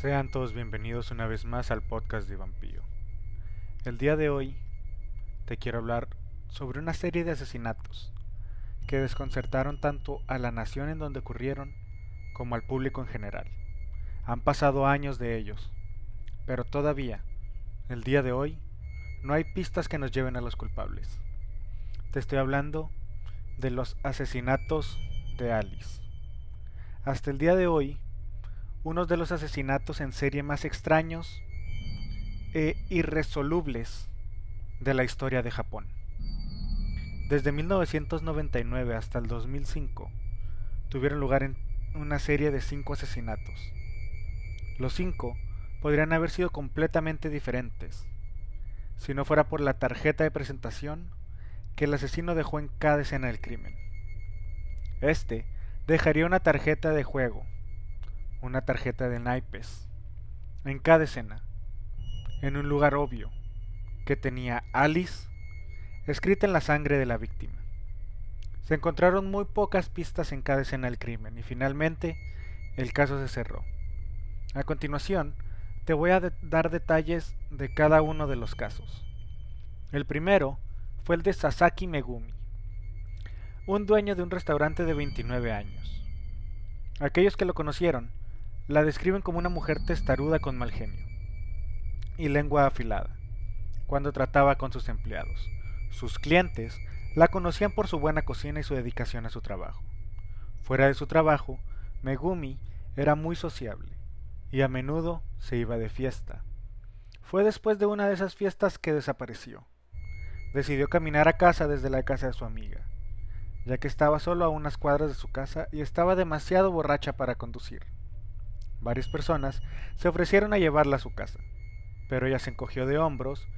Sean todos bienvenidos una vez más al podcast de Vampiro. El día de hoy te quiero hablar sobre una serie de asesinatos que desconcertaron tanto a la nación en donde ocurrieron como al público en general. Han pasado años de ellos, pero todavía, el día de hoy, no hay pistas que nos lleven a los culpables. Te estoy hablando de los asesinatos de Alice. Hasta el día de hoy, uno de los asesinatos en serie más extraños e irresolubles de la historia de Japón. Desde 1999 hasta el 2005 tuvieron lugar en una serie de cinco asesinatos. Los cinco podrían haber sido completamente diferentes, si no fuera por la tarjeta de presentación que el asesino dejó en cada escena del crimen. Este dejaría una tarjeta de juego una tarjeta de naipes en cada escena, en un lugar obvio, que tenía Alice escrita en la sangre de la víctima. Se encontraron muy pocas pistas en cada escena del crimen y finalmente el caso se cerró. A continuación, te voy a dar detalles de cada uno de los casos. El primero fue el de Sasaki Megumi, un dueño de un restaurante de 29 años. Aquellos que lo conocieron la describen como una mujer testaruda con mal genio y lengua afilada cuando trataba con sus empleados. Sus clientes la conocían por su buena cocina y su dedicación a su trabajo. Fuera de su trabajo, Megumi era muy sociable y a menudo se iba de fiesta. Fue después de una de esas fiestas que desapareció. Decidió caminar a casa desde la casa de su amiga, ya que estaba solo a unas cuadras de su casa y estaba demasiado borracha para conducir. Varias personas se ofrecieron a llevarla a su casa, pero ella se encogió de hombros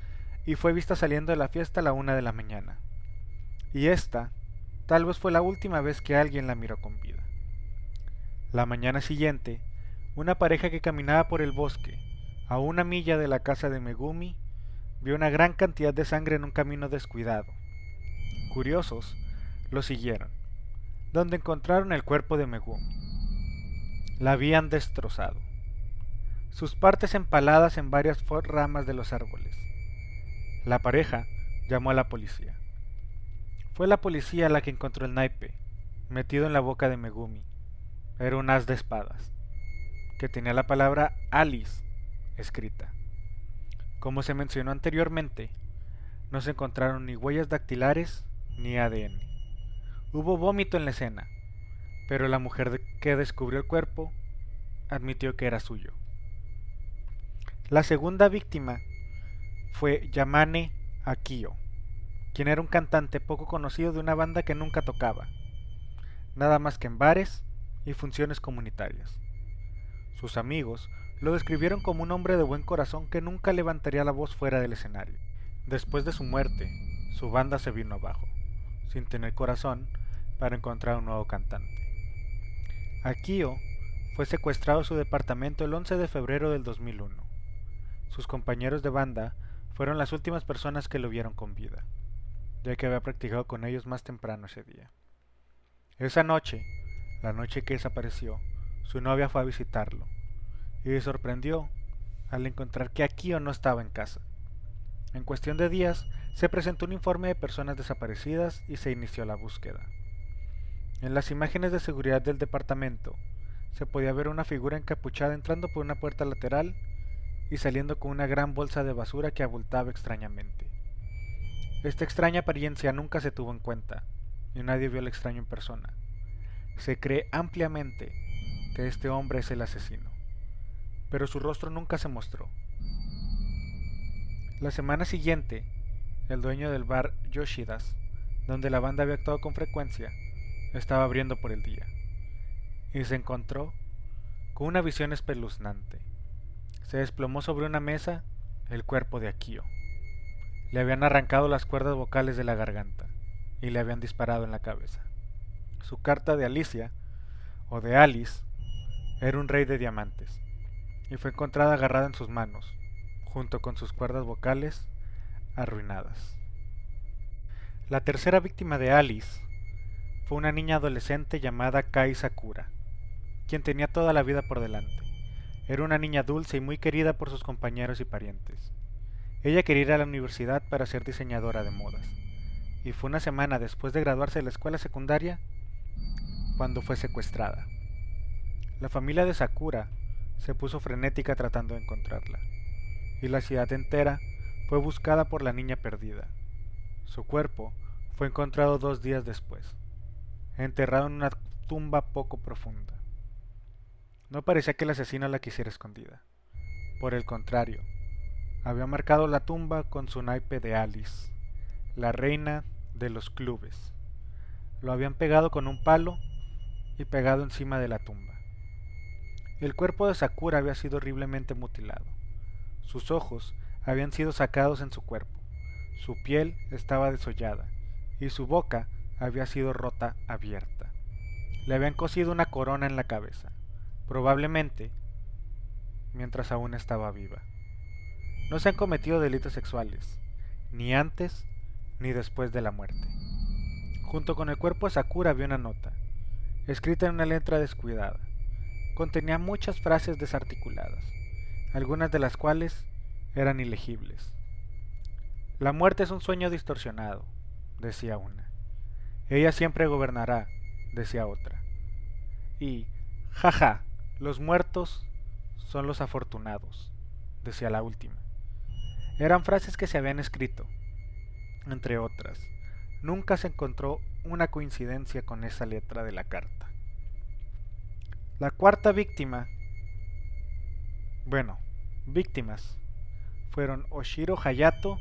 y fue vista saliendo de la fiesta a la una de la mañana. Y esta tal vez fue la última vez que alguien la miró con vida. La mañana siguiente, una pareja que caminaba por el bosque, a una milla de la casa de Megumi, vio una gran cantidad de sangre en un camino descuidado. Curiosos, lo siguieron, donde encontraron el cuerpo de Megumi la habían destrozado, sus partes empaladas en varias ramas de los árboles. La pareja llamó a la policía. Fue la policía la que encontró el naipe, metido en la boca de Megumi. Era un as de espadas, que tenía la palabra Alice escrita. Como se mencionó anteriormente, no se encontraron ni huellas dactilares ni ADN. Hubo vómito en la escena, pero la mujer que descubrió el cuerpo admitió que era suyo. La segunda víctima fue Yamane Akio, quien era un cantante poco conocido de una banda que nunca tocaba, nada más que en bares y funciones comunitarias. Sus amigos lo describieron como un hombre de buen corazón que nunca levantaría la voz fuera del escenario. Después de su muerte, su banda se vino abajo, sin tener corazón para encontrar un nuevo cantante. Akio fue secuestrado su departamento el 11 de febrero del 2001. Sus compañeros de banda fueron las últimas personas que lo vieron con vida, ya que había practicado con ellos más temprano ese día. Esa noche, la noche que desapareció, su novia fue a visitarlo y se sorprendió al encontrar que Akio no estaba en casa. En cuestión de días, se presentó un informe de personas desaparecidas y se inició la búsqueda. En las imágenes de seguridad del departamento se podía ver una figura encapuchada entrando por una puerta lateral y saliendo con una gran bolsa de basura que abultaba extrañamente. Esta extraña apariencia nunca se tuvo en cuenta, y nadie vio al extraño en persona. Se cree ampliamente que este hombre es el asesino, pero su rostro nunca se mostró. La semana siguiente, el dueño del bar Yoshidas, donde la banda había actuado con frecuencia, estaba abriendo por el día, y se encontró con una visión espeluznante. Se desplomó sobre una mesa el cuerpo de Akio. Le habían arrancado las cuerdas vocales de la garganta y le habían disparado en la cabeza. Su carta de Alicia, o de Alice, era un rey de diamantes, y fue encontrada agarrada en sus manos, junto con sus cuerdas vocales arruinadas. La tercera víctima de Alice fue una niña adolescente llamada Kai Sakura, quien tenía toda la vida por delante. Era una niña dulce y muy querida por sus compañeros y parientes. Ella quería ir a la universidad para ser diseñadora de modas, y fue una semana después de graduarse de la escuela secundaria cuando fue secuestrada. La familia de Sakura se puso frenética tratando de encontrarla, y la ciudad entera fue buscada por la niña perdida. Su cuerpo fue encontrado dos días después, enterrado en una tumba poco profunda. No parecía que el asesino la quisiera escondida. Por el contrario, había marcado la tumba con su naipe de Alice, la reina de los clubes. Lo habían pegado con un palo y pegado encima de la tumba. El cuerpo de Sakura había sido horriblemente mutilado. Sus ojos habían sido sacados en su cuerpo, su piel estaba desollada y su boca había sido rota abierta. Le habían cosido una corona en la cabeza, probablemente mientras aún estaba viva. No se han cometido delitos sexuales, ni antes ni después de la muerte. Junto con el cuerpo de Sakura había una nota, escrita en una letra descuidada. Contenía muchas frases desarticuladas, algunas de las cuales eran ilegibles. La muerte es un sueño distorsionado, decía una. Ella siempre gobernará, decía otra. Y, jaja, los muertos son los afortunados, decía la última. Eran frases que se habían escrito, entre otras. Nunca se encontró una coincidencia con esa letra de la carta. La cuarta víctima, bueno, víctimas, fueron Oshiro Hayato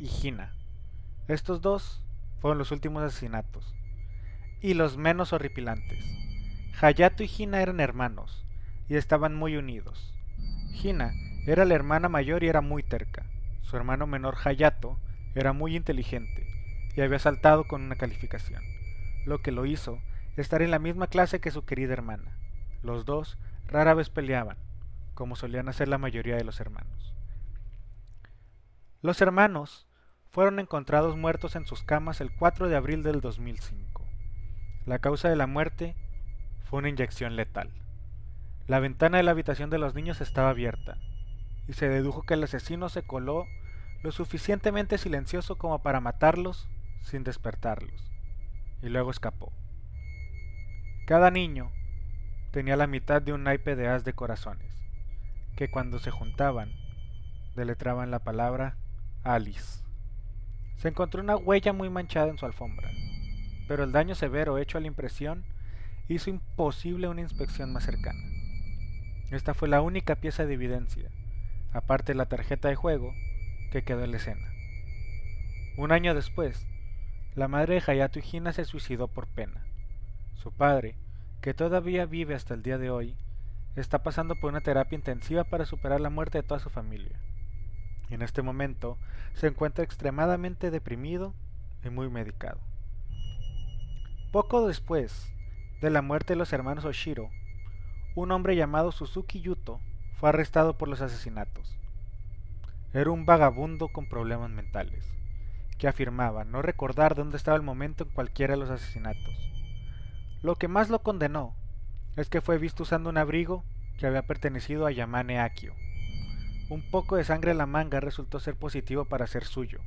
y Hina. Estos dos fueron los últimos asesinatos, y los menos horripilantes. Hayato y Hina eran hermanos, y estaban muy unidos. Hina era la hermana mayor y era muy terca. Su hermano menor Hayato era muy inteligente y había saltado con una calificación, lo que lo hizo estar en la misma clase que su querida hermana. Los dos rara vez peleaban, como solían hacer la mayoría de los hermanos. Los hermanos fueron encontrados muertos en sus camas el 4 de abril del 2005. La causa de la muerte fue una inyección letal. La ventana de la habitación de los niños estaba abierta, y se dedujo que el asesino se coló lo suficientemente silencioso como para matarlos sin despertarlos, y luego escapó. Cada niño tenía la mitad de un naipe de as de corazones, que cuando se juntaban deletraban la palabra Alice. Se encontró una huella muy manchada en su alfombra, pero el daño severo hecho a la impresión hizo imposible una inspección más cercana. Esta fue la única pieza de evidencia, aparte de la tarjeta de juego que quedó en la escena. Un año después, la madre de Hayato Hina se suicidó por pena. Su padre, que todavía vive hasta el día de hoy, está pasando por una terapia intensiva para superar la muerte de toda su familia. En este momento se encuentra extremadamente deprimido y muy medicado. Poco después de la muerte de los hermanos Oshiro, un hombre llamado Suzuki Yuto fue arrestado por los asesinatos. Era un vagabundo con problemas mentales, que afirmaba no recordar dónde estaba el momento en cualquiera de los asesinatos. Lo que más lo condenó es que fue visto usando un abrigo que había pertenecido a Yamane Akio. Un poco de sangre en la manga resultó ser positivo para ser suyo.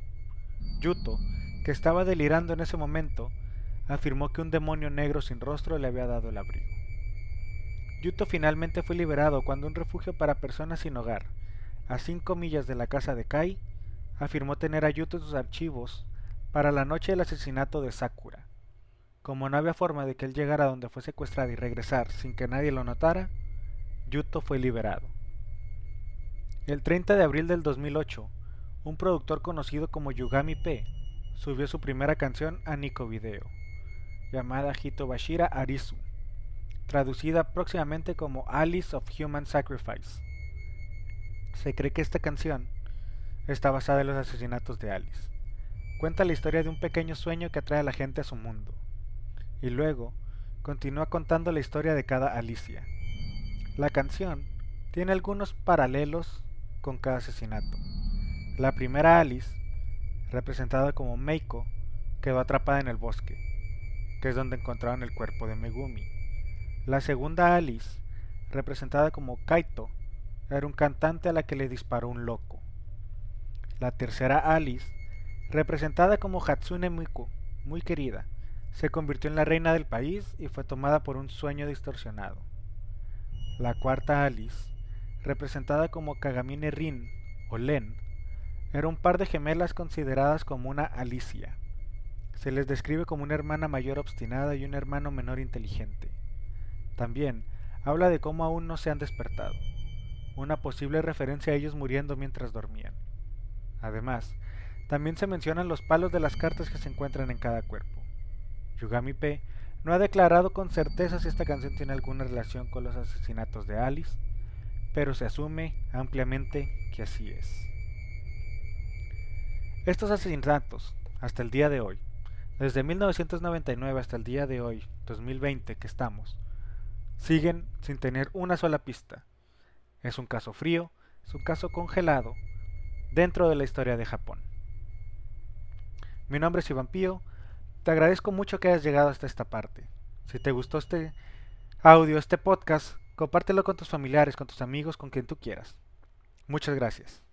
Yuto, que estaba delirando en ese momento, afirmó que un demonio negro sin rostro le había dado el abrigo. Yuto finalmente fue liberado cuando un refugio para personas sin hogar, a cinco millas de la casa de Kai, afirmó tener a Yuto en sus archivos para la noche del asesinato de Sakura. Como no había forma de que él llegara donde fue secuestrado y regresar sin que nadie lo notara, Yuto fue liberado. El 30 de abril del 2008, un productor conocido como Yugami P subió su primera canción a Nico Video, llamada Hitobashira Arisu, traducida próximamente como Alice of Human Sacrifice. Se cree que esta canción está basada en los asesinatos de Alice. Cuenta la historia de un pequeño sueño que atrae a la gente a su mundo. Y luego continúa contando la historia de cada Alicia. La canción tiene algunos paralelos con cada asesinato. La primera Alice, representada como Meiko, quedó atrapada en el bosque, que es donde encontraron el cuerpo de Megumi. La segunda Alice, representada como Kaito, era un cantante a la que le disparó un loco. La tercera Alice, representada como Hatsune Miku, muy querida, se convirtió en la reina del país y fue tomada por un sueño distorsionado. La cuarta Alice, representada como Kagamine Rin o Len, era un par de gemelas consideradas como una Alicia. Se les describe como una hermana mayor obstinada y un hermano menor inteligente. También habla de cómo aún no se han despertado, una posible referencia a ellos muriendo mientras dormían. Además, también se mencionan los palos de las cartas que se encuentran en cada cuerpo. Yugami P no ha declarado con certeza si esta canción tiene alguna relación con los asesinatos de Alice, pero se asume ampliamente que así es. Estos asesinatos, hasta el día de hoy, desde 1999 hasta el día de hoy, 2020 que estamos, siguen sin tener una sola pista. Es un caso frío, es un caso congelado dentro de la historia de Japón. Mi nombre es Iván Pío te agradezco mucho que hayas llegado hasta esta parte. Si te gustó este audio, este podcast, compártelo con tus familiares, con tus amigos, con quien tú quieras. Muchas gracias.